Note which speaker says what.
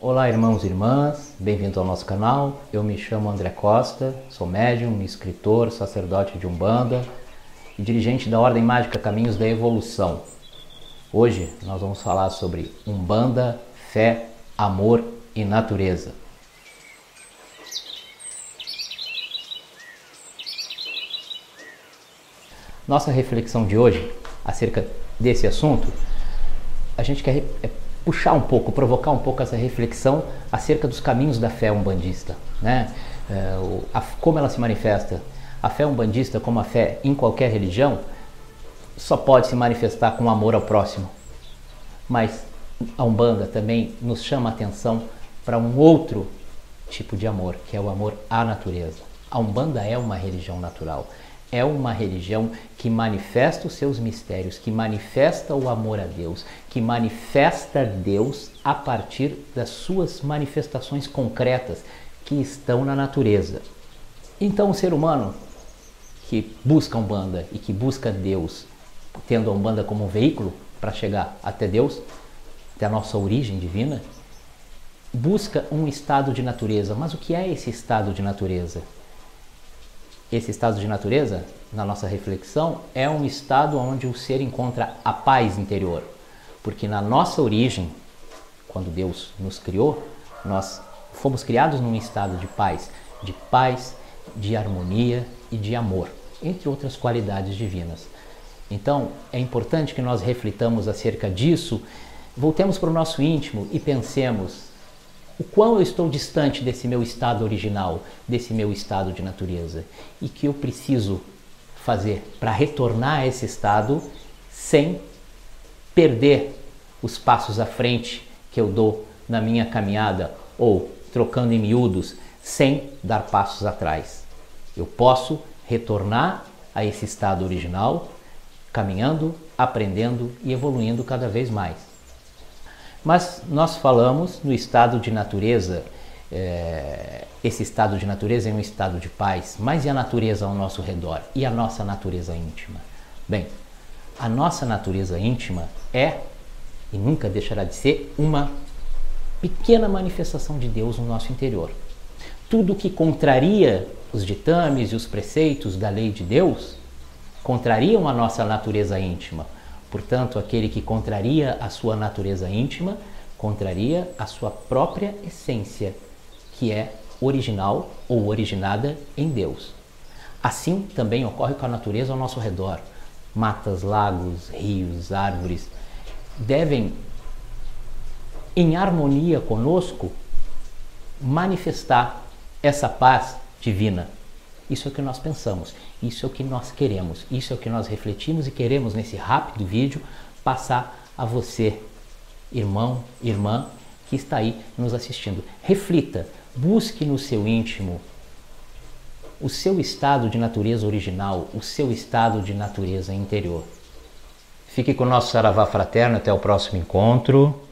Speaker 1: Olá, irmãos e irmãs, bem-vindos ao nosso canal. Eu me chamo André Costa, sou médium, escritor, sacerdote de Umbanda e dirigente da Ordem Mágica Caminhos da Evolução. Hoje nós vamos falar sobre Umbanda, fé, amor e natureza. Nossa reflexão de hoje acerca desse assunto, a gente quer é puxar um pouco, provocar um pouco essa reflexão acerca dos caminhos da fé umbandista, né? É, o, a, como ela se manifesta. A fé umbandista, como a fé em qualquer religião, só pode se manifestar com amor ao próximo. Mas a Umbanda também nos chama a atenção para um outro tipo de amor, que é o amor à natureza. A Umbanda é uma religião natural é uma religião que manifesta os seus mistérios, que manifesta o amor a Deus, que manifesta Deus a partir das suas manifestações concretas que estão na natureza. Então, o ser humano que busca a Umbanda e que busca Deus, tendo a Umbanda como um veículo para chegar até Deus, até a nossa origem divina, busca um estado de natureza. Mas o que é esse estado de natureza? Esse estado de natureza, na nossa reflexão, é um estado onde o ser encontra a paz interior. Porque na nossa origem, quando Deus nos criou, nós fomos criados num estado de paz, de paz, de harmonia e de amor, entre outras qualidades divinas. Então, é importante que nós reflitamos acerca disso, voltemos para o nosso íntimo e pensemos o quão eu estou distante desse meu estado original, desse meu estado de natureza, e que eu preciso fazer para retornar a esse estado sem perder os passos à frente que eu dou na minha caminhada ou trocando em miúdos sem dar passos atrás. Eu posso retornar a esse estado original caminhando, aprendendo e evoluindo cada vez mais. Mas nós falamos no estado de natureza, é, esse estado de natureza é um estado de paz, mas e a natureza ao nosso redor? E a nossa natureza íntima? Bem, a nossa natureza íntima é e nunca deixará de ser uma pequena manifestação de Deus no nosso interior. Tudo que contraria os ditames e os preceitos da lei de Deus contrariam a nossa natureza íntima Portanto, aquele que contraria a sua natureza íntima, contraria a sua própria essência, que é original ou originada em Deus. Assim também ocorre com a natureza ao nosso redor. Matas, lagos, rios, árvores devem, em harmonia conosco, manifestar essa paz divina isso é o que nós pensamos, isso é o que nós queremos, isso é o que nós refletimos e queremos nesse rápido vídeo passar a você, irmão, irmã, que está aí nos assistindo. Reflita, busque no seu íntimo o seu estado de natureza original, o seu estado de natureza interior. Fique com o nosso Saravá Fraterno até o próximo encontro.